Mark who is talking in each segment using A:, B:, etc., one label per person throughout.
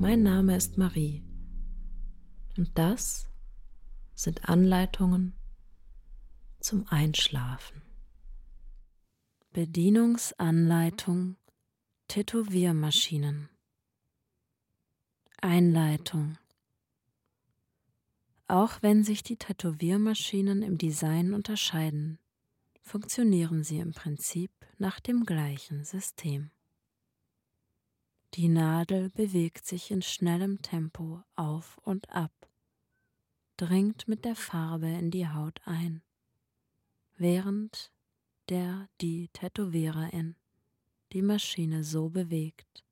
A: Mein Name ist Marie und das sind Anleitungen zum Einschlafen. Bedienungsanleitung Tätowiermaschinen. Einleitung auch wenn sich die Tätowiermaschinen im Design unterscheiden, funktionieren sie im Prinzip nach dem gleichen System. Die Nadel bewegt sich in schnellem Tempo auf und ab, dringt mit der Farbe in die Haut ein, während der die Tätowiererin die Maschine so bewegt,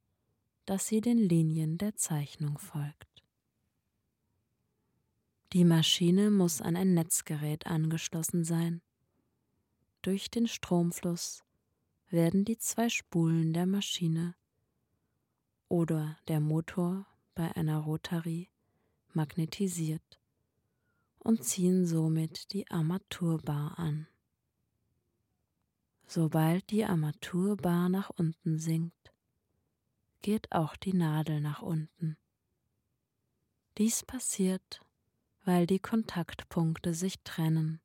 A: dass sie den Linien der Zeichnung folgt. Die Maschine muss an ein Netzgerät angeschlossen sein. Durch den Stromfluss werden die zwei Spulen der Maschine oder der Motor bei einer Rotarie magnetisiert und ziehen somit die Armaturbar an. Sobald die Armaturbar nach unten sinkt, geht auch die Nadel nach unten. Dies passiert, weil die Kontaktpunkte sich trennen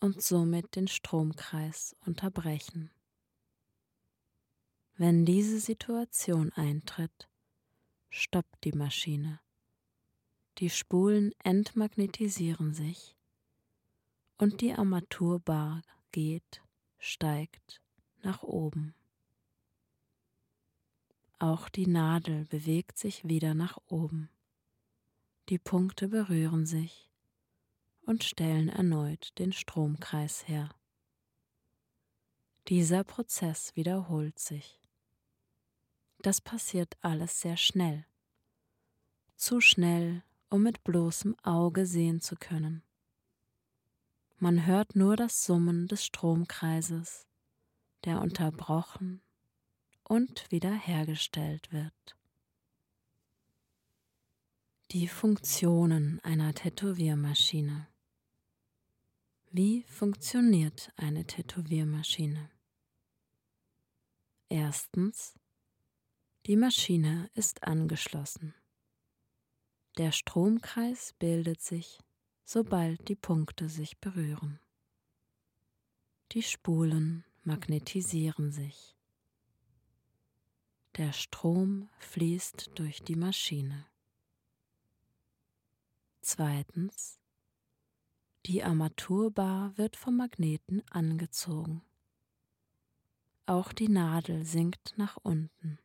A: und somit den Stromkreis unterbrechen. Wenn diese Situation eintritt, stoppt die Maschine. Die Spulen entmagnetisieren sich und die Armaturbar geht, steigt nach oben. Auch die Nadel bewegt sich wieder nach oben. Die Punkte berühren sich und stellen erneut den Stromkreis her. Dieser Prozess wiederholt sich. Das passiert alles sehr schnell. Zu schnell, um mit bloßem Auge sehen zu können. Man hört nur das Summen des Stromkreises, der unterbrochen und wiederhergestellt wird. Die Funktionen einer Tätowiermaschine. Wie funktioniert eine Tätowiermaschine? Erstens. Die Maschine ist angeschlossen. Der Stromkreis bildet sich, sobald die Punkte sich berühren. Die Spulen magnetisieren sich. Der Strom fließt durch die Maschine. Zweitens. Die Armaturbar wird vom Magneten angezogen. Auch die Nadel sinkt nach unten.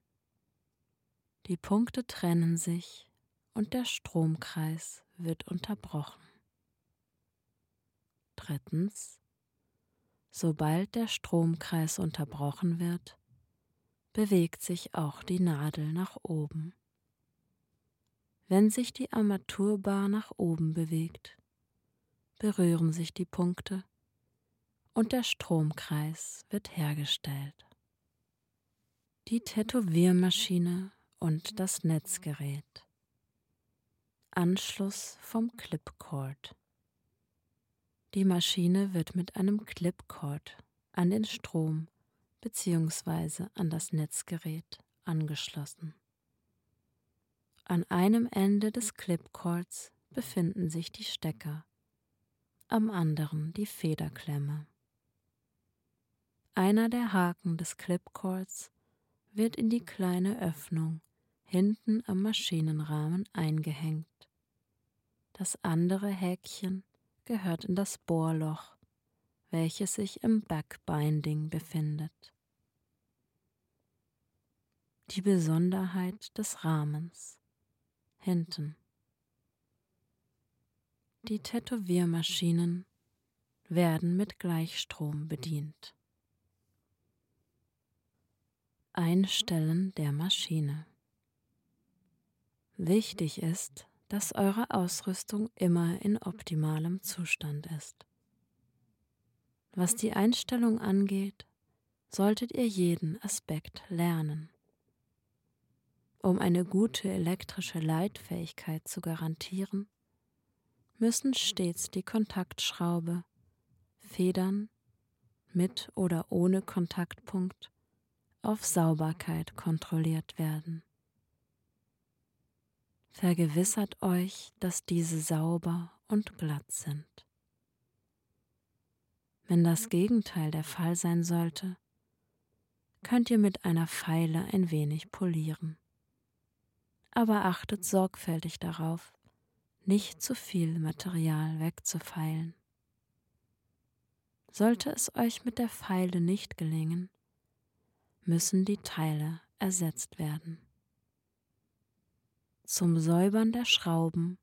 A: Die Punkte trennen sich und der Stromkreis wird unterbrochen. Drittens. Sobald der Stromkreis unterbrochen wird, bewegt sich auch die Nadel nach oben wenn sich die Armaturbar nach oben bewegt, berühren sich die Punkte und der Stromkreis wird hergestellt. Die Tätowiermaschine und das Netzgerät. Anschluss vom Clipcord. Die Maschine wird mit einem Clipcord an den Strom bzw. an das Netzgerät angeschlossen. An einem Ende des Clipcords befinden sich die Stecker, am anderen die Federklemme. Einer der Haken des Clipcords wird in die kleine Öffnung hinten am Maschinenrahmen eingehängt. Das andere Häkchen gehört in das Bohrloch, welches sich im Backbinding befindet. Die Besonderheit des Rahmens hinten. Die Tätowiermaschinen werden mit Gleichstrom bedient. Einstellen der Maschine. Wichtig ist, dass eure Ausrüstung immer in optimalem Zustand ist. Was die Einstellung angeht, solltet ihr jeden Aspekt lernen. Um eine gute elektrische Leitfähigkeit zu garantieren, müssen stets die Kontaktschraube, Federn mit oder ohne Kontaktpunkt auf Sauberkeit kontrolliert werden. Vergewissert euch, dass diese sauber und glatt sind. Wenn das Gegenteil der Fall sein sollte, könnt ihr mit einer Feile ein wenig polieren. Aber achtet sorgfältig darauf, nicht zu viel Material wegzufeilen. Sollte es euch mit der Feile nicht gelingen, müssen die Teile ersetzt werden. Zum Säubern der Schrauben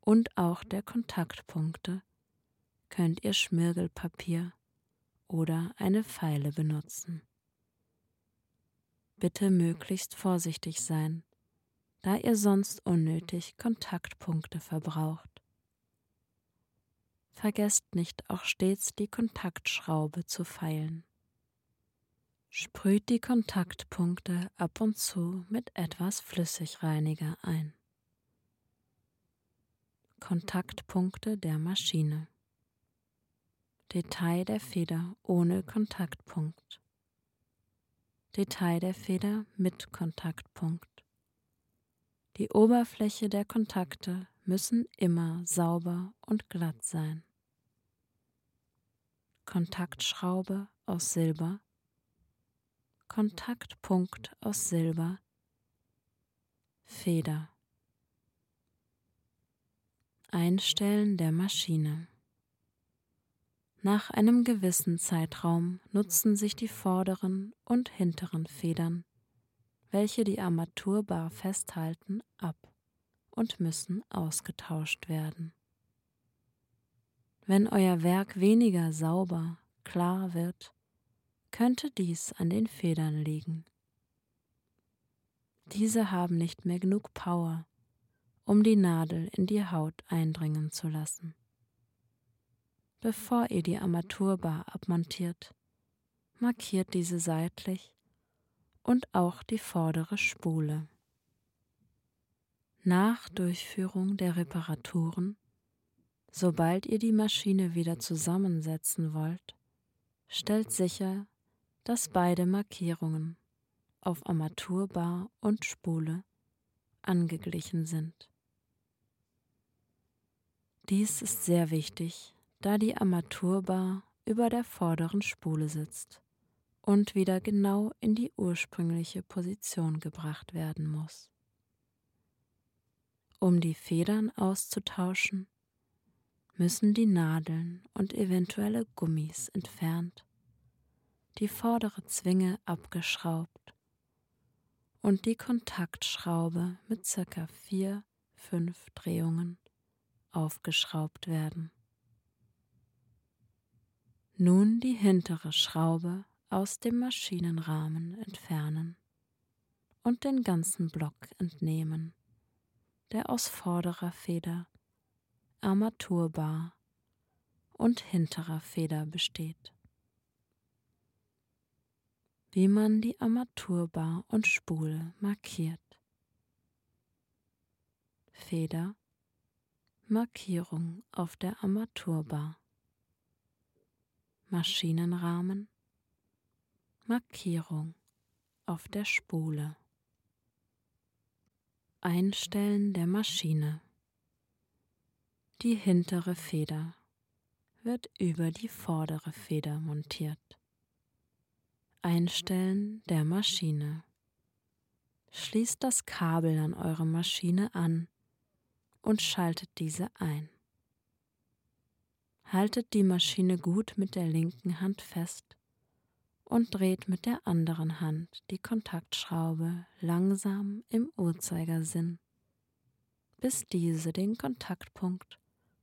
A: und auch der Kontaktpunkte könnt ihr Schmirgelpapier oder eine Feile benutzen. Bitte möglichst vorsichtig sein, da ihr sonst unnötig Kontaktpunkte verbraucht. Vergesst nicht auch stets die Kontaktschraube zu feilen. Sprüht die Kontaktpunkte ab und zu mit etwas Flüssigreiniger ein. Kontaktpunkte der Maschine. Detail der Feder ohne Kontaktpunkt. Detail der Feder mit Kontaktpunkt. Die Oberfläche der Kontakte müssen immer sauber und glatt sein. Kontaktschraube aus Silber Kontaktpunkt aus Silber, Feder. Einstellen der Maschine. Nach einem gewissen Zeitraum nutzen sich die vorderen und hinteren Federn, welche die Armaturbar festhalten, ab und müssen ausgetauscht werden. Wenn euer Werk weniger sauber, klar wird, könnte dies an den Federn liegen. Diese haben nicht mehr genug Power, um die Nadel in die Haut eindringen zu lassen. Bevor ihr die Armaturbar abmontiert, markiert diese seitlich und auch die vordere Spule. Nach Durchführung der Reparaturen, sobald ihr die Maschine wieder zusammensetzen wollt, stellt sicher, dass beide Markierungen auf Armaturbar und Spule angeglichen sind. Dies ist sehr wichtig, da die Armaturbar über der vorderen Spule sitzt und wieder genau in die ursprüngliche Position gebracht werden muss. Um die Federn auszutauschen, müssen die Nadeln und eventuelle Gummis entfernt die vordere Zwinge abgeschraubt und die Kontaktschraube mit circa vier, fünf Drehungen aufgeschraubt werden. Nun die hintere Schraube aus dem Maschinenrahmen entfernen und den ganzen Block entnehmen, der aus vorderer Feder, Armaturbar und hinterer Feder besteht wie man die Armaturbar und Spule markiert. Feder Markierung auf der Armaturbar. Maschinenrahmen Markierung auf der Spule. Einstellen der Maschine. Die hintere Feder wird über die vordere Feder montiert. Einstellen der Maschine. Schließt das Kabel an eure Maschine an und schaltet diese ein. Haltet die Maschine gut mit der linken Hand fest und dreht mit der anderen Hand die Kontaktschraube langsam im Uhrzeigersinn, bis diese den Kontaktpunkt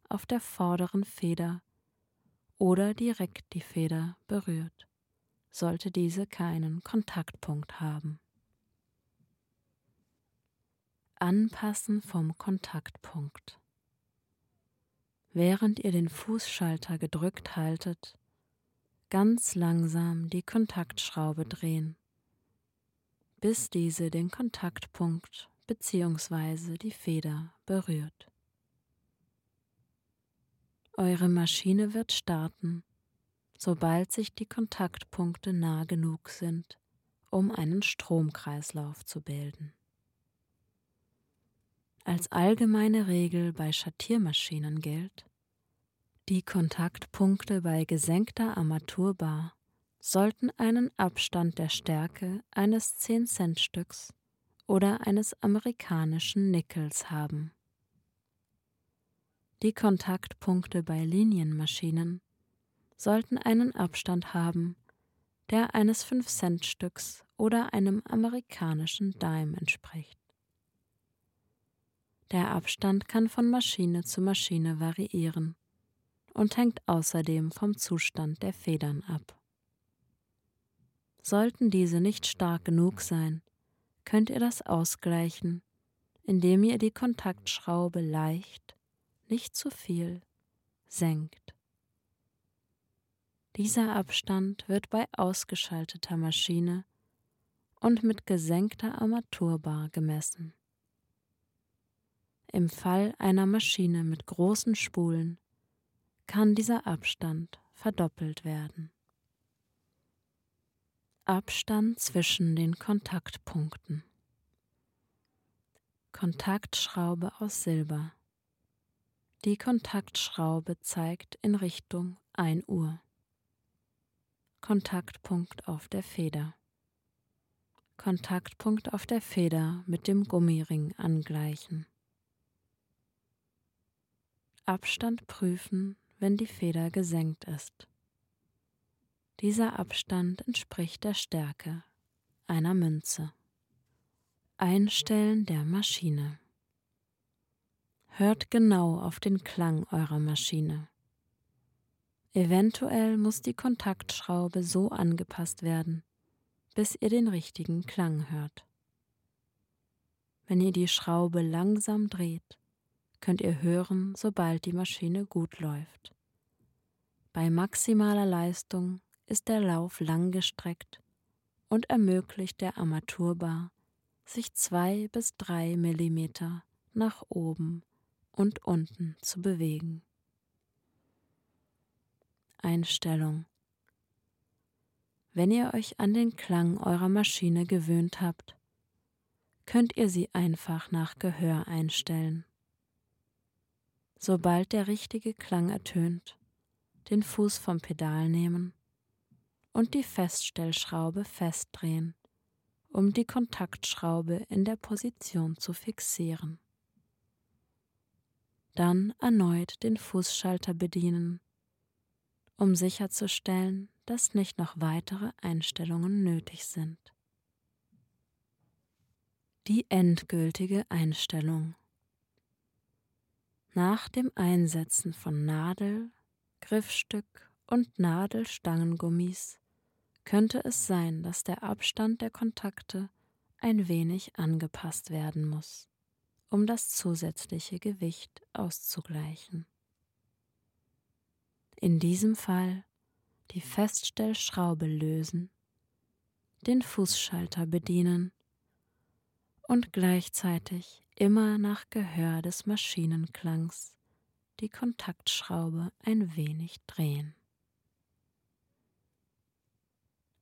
A: auf der vorderen Feder oder direkt die Feder berührt sollte diese keinen Kontaktpunkt haben. Anpassen vom Kontaktpunkt. Während ihr den Fußschalter gedrückt haltet, ganz langsam die Kontaktschraube drehen, bis diese den Kontaktpunkt bzw. die Feder berührt. Eure Maschine wird starten, sobald sich die Kontaktpunkte nah genug sind, um einen Stromkreislauf zu bilden. Als allgemeine Regel bei Schattiermaschinen gilt, die Kontaktpunkte bei gesenkter Armaturbar sollten einen Abstand der Stärke eines 10-Cent-Stücks oder eines amerikanischen Nickels haben. Die Kontaktpunkte bei Linienmaschinen sollten einen Abstand haben, der eines 5-Cent-Stücks oder einem amerikanischen Dime entspricht. Der Abstand kann von Maschine zu Maschine variieren und hängt außerdem vom Zustand der Federn ab. Sollten diese nicht stark genug sein, könnt ihr das ausgleichen, indem ihr die Kontaktschraube leicht, nicht zu viel, senkt. Dieser Abstand wird bei ausgeschalteter Maschine und mit gesenkter Armaturbar gemessen. Im Fall einer Maschine mit großen Spulen kann dieser Abstand verdoppelt werden. Abstand zwischen den Kontaktpunkten. Kontaktschraube aus Silber. Die Kontaktschraube zeigt in Richtung 1 Uhr. Kontaktpunkt auf der Feder. Kontaktpunkt auf der Feder mit dem Gummiring angleichen. Abstand prüfen, wenn die Feder gesenkt ist. Dieser Abstand entspricht der Stärke einer Münze. Einstellen der Maschine. Hört genau auf den Klang eurer Maschine. Eventuell muss die Kontaktschraube so angepasst werden, bis ihr den richtigen Klang hört. Wenn ihr die Schraube langsam dreht, könnt ihr hören, sobald die Maschine gut läuft. Bei maximaler Leistung ist der Lauf langgestreckt und ermöglicht der Armaturbar, sich zwei bis drei Millimeter nach oben und unten zu bewegen. Einstellung Wenn ihr euch an den Klang eurer Maschine gewöhnt habt, könnt ihr sie einfach nach Gehör einstellen. Sobald der richtige Klang ertönt, den Fuß vom Pedal nehmen und die Feststellschraube festdrehen, um die Kontaktschraube in der Position zu fixieren. Dann erneut den Fußschalter bedienen, um sicherzustellen, dass nicht noch weitere Einstellungen nötig sind. Die endgültige Einstellung nach dem Einsetzen von Nadel, Griffstück und Nadelstangengummis könnte es sein, dass der Abstand der Kontakte ein wenig angepasst werden muss, um das zusätzliche Gewicht auszugleichen. In diesem Fall die Feststellschraube lösen, den Fußschalter bedienen und gleichzeitig immer nach Gehör des Maschinenklangs die Kontaktschraube ein wenig drehen.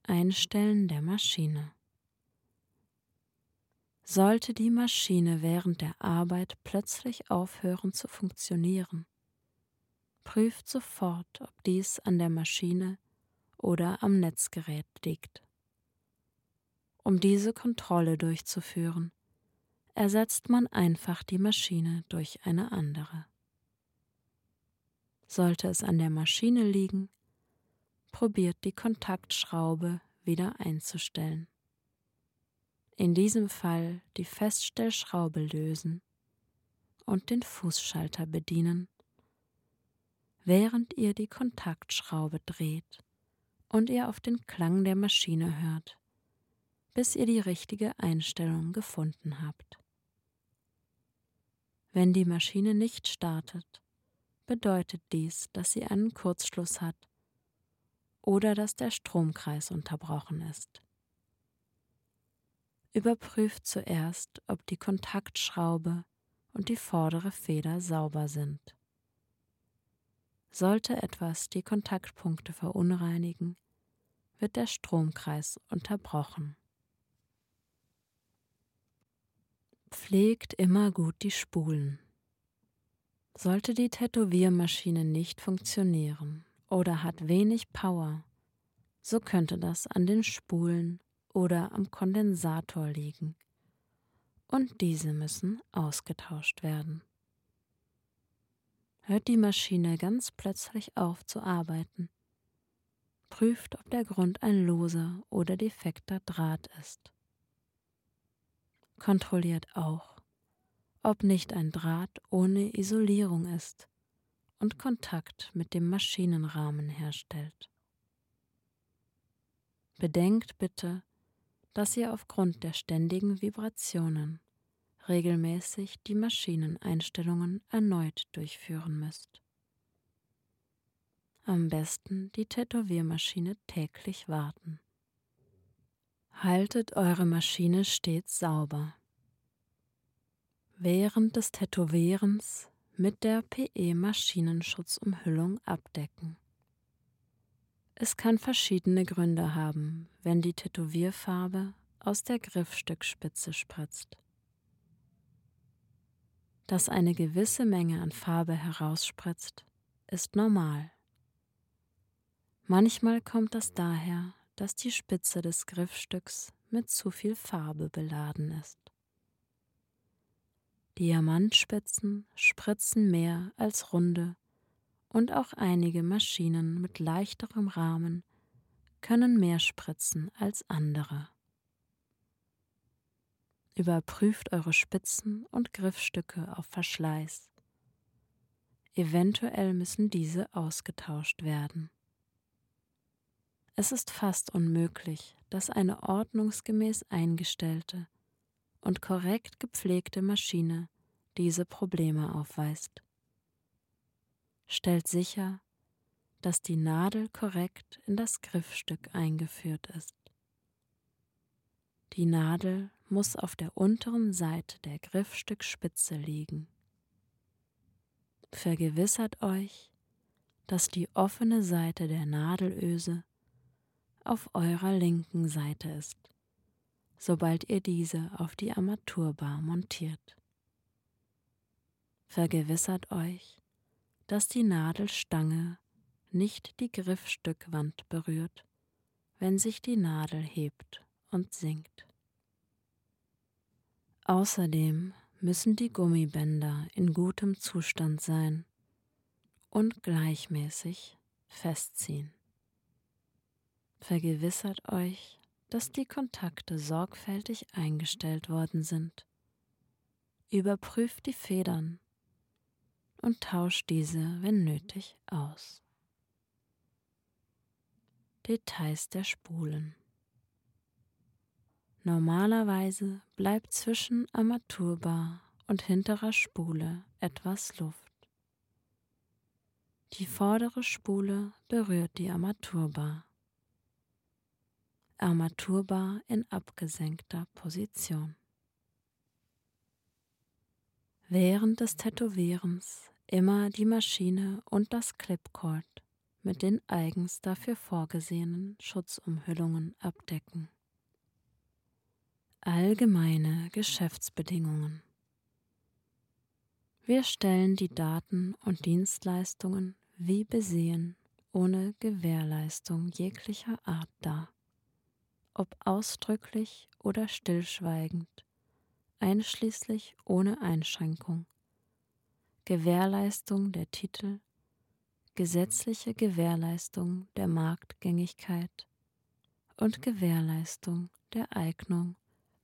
A: Einstellen der Maschine. Sollte die Maschine während der Arbeit plötzlich aufhören zu funktionieren, prüft sofort, ob dies an der Maschine oder am Netzgerät liegt. Um diese Kontrolle durchzuführen, ersetzt man einfach die Maschine durch eine andere. Sollte es an der Maschine liegen, probiert die Kontaktschraube wieder einzustellen. In diesem Fall die Feststellschraube lösen und den Fußschalter bedienen, während ihr die Kontaktschraube dreht und ihr auf den Klang der Maschine hört, bis ihr die richtige Einstellung gefunden habt. Wenn die Maschine nicht startet, bedeutet dies, dass sie einen Kurzschluss hat oder dass der Stromkreis unterbrochen ist. Überprüft zuerst, ob die Kontaktschraube und die vordere Feder sauber sind. Sollte etwas die Kontaktpunkte verunreinigen, wird der Stromkreis unterbrochen. Pflegt immer gut die Spulen. Sollte die Tätowiermaschine nicht funktionieren oder hat wenig Power, so könnte das an den Spulen oder am Kondensator liegen. Und diese müssen ausgetauscht werden. Hört die Maschine ganz plötzlich auf zu arbeiten. Prüft, ob der Grund ein loser oder defekter Draht ist. Kontrolliert auch, ob nicht ein Draht ohne Isolierung ist und Kontakt mit dem Maschinenrahmen herstellt. Bedenkt bitte, dass ihr aufgrund der ständigen Vibrationen regelmäßig die Maschineneinstellungen erneut durchführen müsst. Am besten die Tätowiermaschine täglich warten. Haltet eure Maschine stets sauber. Während des Tätowierens mit der PE-Maschinenschutzumhüllung abdecken. Es kann verschiedene Gründe haben, wenn die Tätowierfarbe aus der Griffstückspitze spritzt. Dass eine gewisse Menge an Farbe herausspritzt, ist normal. Manchmal kommt das daher, dass die Spitze des Griffstücks mit zu viel Farbe beladen ist. Diamantspitzen spritzen mehr als runde und auch einige Maschinen mit leichterem Rahmen können mehr spritzen als andere. Überprüft eure Spitzen und Griffstücke auf Verschleiß. Eventuell müssen diese ausgetauscht werden. Es ist fast unmöglich, dass eine ordnungsgemäß eingestellte und korrekt gepflegte Maschine diese Probleme aufweist stellt sicher, dass die Nadel korrekt in das Griffstück eingeführt ist. Die Nadel muss auf der unteren Seite der Griffstückspitze liegen. Vergewissert euch, dass die offene Seite der Nadelöse auf eurer linken Seite ist, sobald ihr diese auf die Armaturbar montiert. Vergewissert euch, dass die Nadelstange nicht die Griffstückwand berührt, wenn sich die Nadel hebt und sinkt. Außerdem müssen die Gummibänder in gutem Zustand sein und gleichmäßig festziehen. Vergewissert euch, dass die Kontakte sorgfältig eingestellt worden sind. Überprüft die Federn und tauscht diese, wenn nötig, aus. Details der Spulen. Normalerweise bleibt zwischen Armaturbar und hinterer Spule etwas Luft. Die vordere Spule berührt die Armaturbar. Armaturbar in abgesenkter Position. Während des Tätowierens immer die Maschine und das Clipcord mit den eigens dafür vorgesehenen Schutzumhüllungen abdecken. Allgemeine Geschäftsbedingungen. Wir stellen die Daten und Dienstleistungen wie besehen ohne Gewährleistung jeglicher Art dar, ob ausdrücklich oder stillschweigend, einschließlich ohne Einschränkung. Gewährleistung der Titel, gesetzliche Gewährleistung der Marktgängigkeit und Gewährleistung der Eignung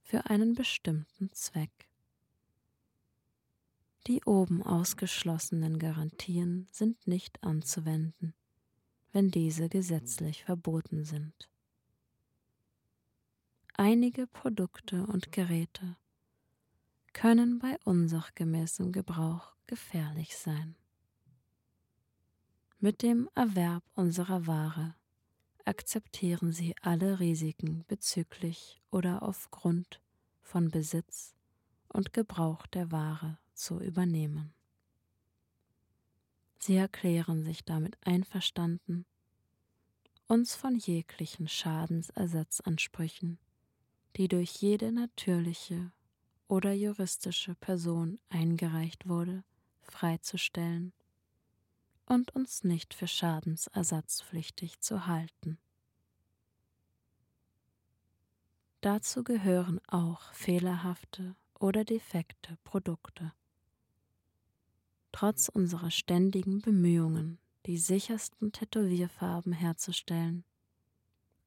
A: für einen bestimmten Zweck. Die oben ausgeschlossenen Garantien sind nicht anzuwenden, wenn diese gesetzlich verboten sind. Einige Produkte und Geräte können bei unsachgemäßem Gebrauch gefährlich sein. Mit dem Erwerb unserer Ware akzeptieren Sie alle Risiken bezüglich oder aufgrund von Besitz und Gebrauch der Ware zu übernehmen. Sie erklären sich damit einverstanden, uns von jeglichen Schadensersatzansprüchen, die durch jede natürliche oder juristische Person eingereicht wurde, freizustellen und uns nicht für schadensersatzpflichtig zu halten. Dazu gehören auch fehlerhafte oder defekte Produkte. Trotz unserer ständigen Bemühungen, die sichersten Tätowierfarben herzustellen,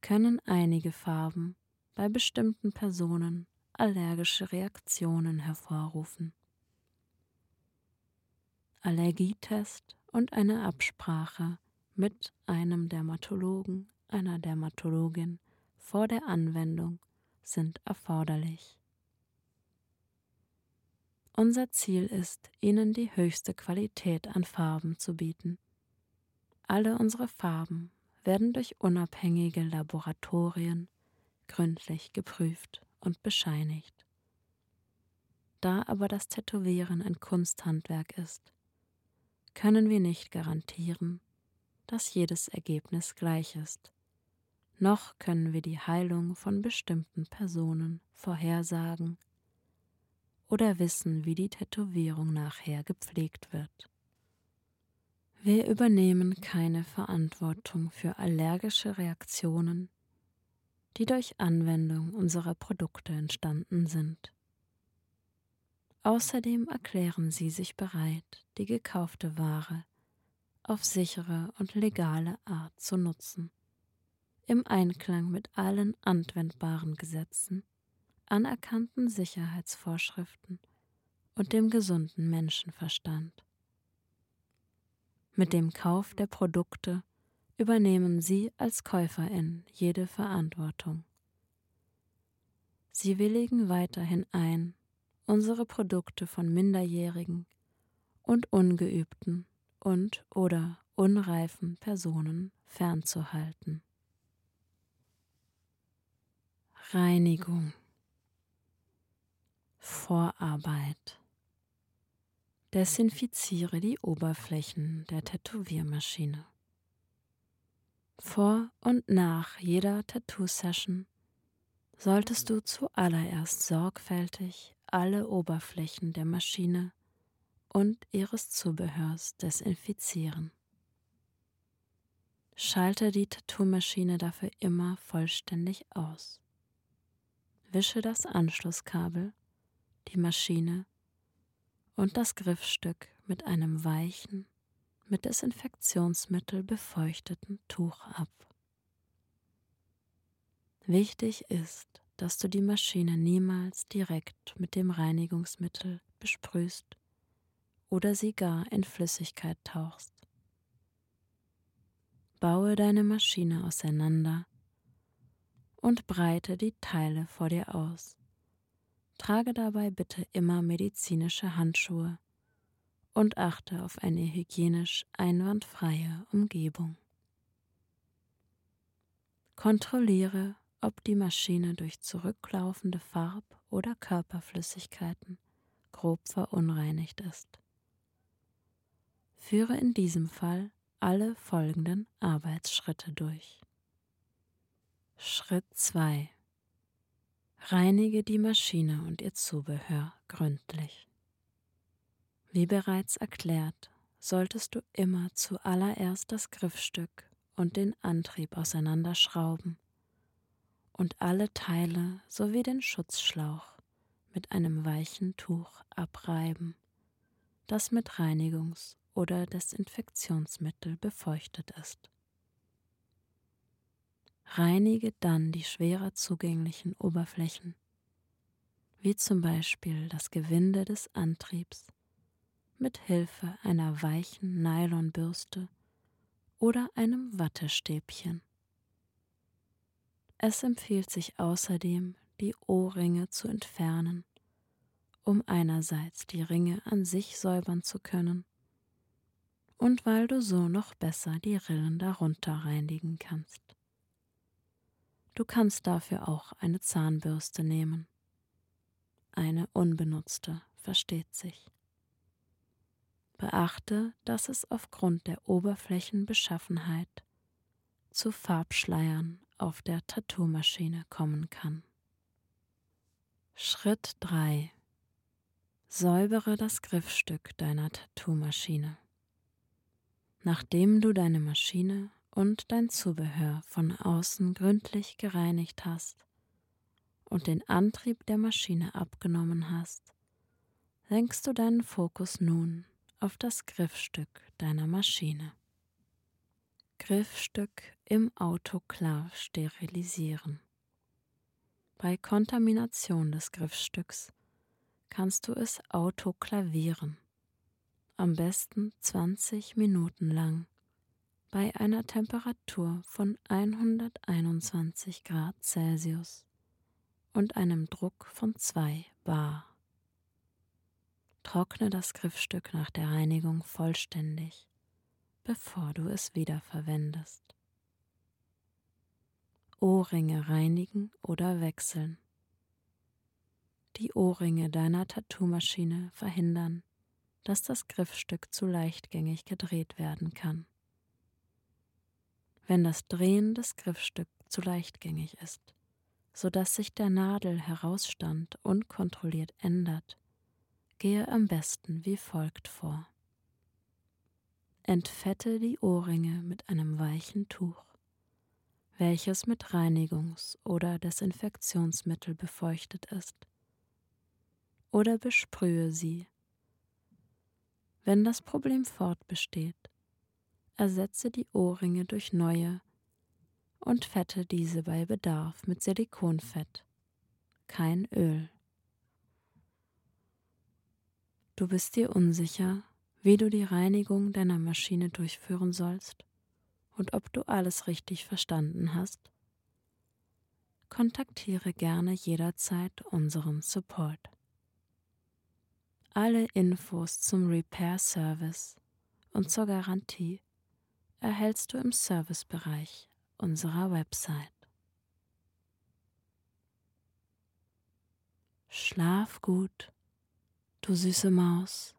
A: können einige Farben bei bestimmten Personen allergische Reaktionen hervorrufen. Allergietest und eine Absprache mit einem Dermatologen, einer Dermatologin vor der Anwendung sind erforderlich. Unser Ziel ist, Ihnen die höchste Qualität an Farben zu bieten. Alle unsere Farben werden durch unabhängige Laboratorien gründlich geprüft und bescheinigt. Da aber das Tätowieren ein Kunsthandwerk ist, können wir nicht garantieren, dass jedes Ergebnis gleich ist, noch können wir die Heilung von bestimmten Personen vorhersagen oder wissen, wie die Tätowierung nachher gepflegt wird. Wir übernehmen keine Verantwortung für allergische Reaktionen, die durch Anwendung unserer Produkte entstanden sind. Außerdem erklären sie sich bereit, die gekaufte Ware auf sichere und legale Art zu nutzen, im Einklang mit allen anwendbaren Gesetzen anerkannten Sicherheitsvorschriften und dem gesunden Menschenverstand. Mit dem Kauf der Produkte übernehmen Sie als Käuferin jede Verantwortung. Sie willigen weiterhin ein, unsere Produkte von minderjährigen und ungeübten und oder unreifen Personen fernzuhalten. Reinigung Vorarbeit. Desinfiziere die Oberflächen der Tätowiermaschine. Vor und nach jeder Tattoo-Session solltest du zuallererst sorgfältig alle Oberflächen der Maschine und ihres Zubehörs desinfizieren. Schalte die Tattoo-Maschine dafür immer vollständig aus. Wische das Anschlusskabel die Maschine und das Griffstück mit einem weichen, mit Desinfektionsmittel befeuchteten Tuch ab. Wichtig ist, dass du die Maschine niemals direkt mit dem Reinigungsmittel besprühst oder sie gar in Flüssigkeit tauchst. Baue deine Maschine auseinander und breite die Teile vor dir aus. Trage dabei bitte immer medizinische Handschuhe und achte auf eine hygienisch einwandfreie Umgebung. Kontrolliere, ob die Maschine durch zurücklaufende Farb- oder Körperflüssigkeiten grob verunreinigt ist. Führe in diesem Fall alle folgenden Arbeitsschritte durch. Schritt 2 Reinige die Maschine und ihr Zubehör gründlich. Wie bereits erklärt, solltest du immer zuallererst das Griffstück und den Antrieb auseinanderschrauben und alle Teile sowie den Schutzschlauch mit einem weichen Tuch abreiben, das mit Reinigungs- oder Desinfektionsmittel befeuchtet ist. Reinige dann die schwerer zugänglichen Oberflächen, wie zum Beispiel das Gewinde des Antriebs, mit Hilfe einer weichen Nylonbürste oder einem Wattestäbchen. Es empfiehlt sich außerdem, die Ohrringe zu entfernen um einerseits die Ringe an sich säubern zu können und weil du so noch besser die Rillen darunter reinigen kannst. Du kannst dafür auch eine Zahnbürste nehmen. Eine unbenutzte, versteht sich. Beachte, dass es aufgrund der Oberflächenbeschaffenheit zu Farbschleiern auf der Tattoo-Maschine kommen kann. Schritt 3. Säubere das Griffstück deiner Tattoo-Maschine. Nachdem du deine Maschine und dein Zubehör von außen gründlich gereinigt hast und den Antrieb der Maschine abgenommen hast, lenkst du deinen Fokus nun auf das Griffstück deiner Maschine. Griffstück im Autoklav sterilisieren. Bei Kontamination des Griffstücks kannst du es autoklavieren, am besten 20 Minuten lang bei einer Temperatur von 121 Grad Celsius und einem Druck von 2 Bar. Trockne das Griffstück nach der Reinigung vollständig, bevor du es wieder verwendest. Ohrringe reinigen oder wechseln. Die Ohrringe deiner Tattoo-Maschine verhindern, dass das Griffstück zu leichtgängig gedreht werden kann. Wenn das Drehen des Griffstücks zu leichtgängig ist, so dass sich der Nadel Herausstand unkontrolliert ändert, gehe am besten wie folgt vor. Entfette die Ohrringe mit einem weichen Tuch, welches mit Reinigungs- oder Desinfektionsmittel befeuchtet ist, oder besprühe sie. Wenn das Problem fortbesteht, ersetze die Ohrringe durch neue und fette diese bei Bedarf mit Silikonfett, kein Öl. Du bist dir unsicher, wie du die Reinigung deiner Maschine durchführen sollst und ob du alles richtig verstanden hast? Kontaktiere gerne jederzeit unseren Support. Alle Infos zum Repair Service und zur Garantie erhältst du im Servicebereich unserer Website. Schlaf gut du süße Maus.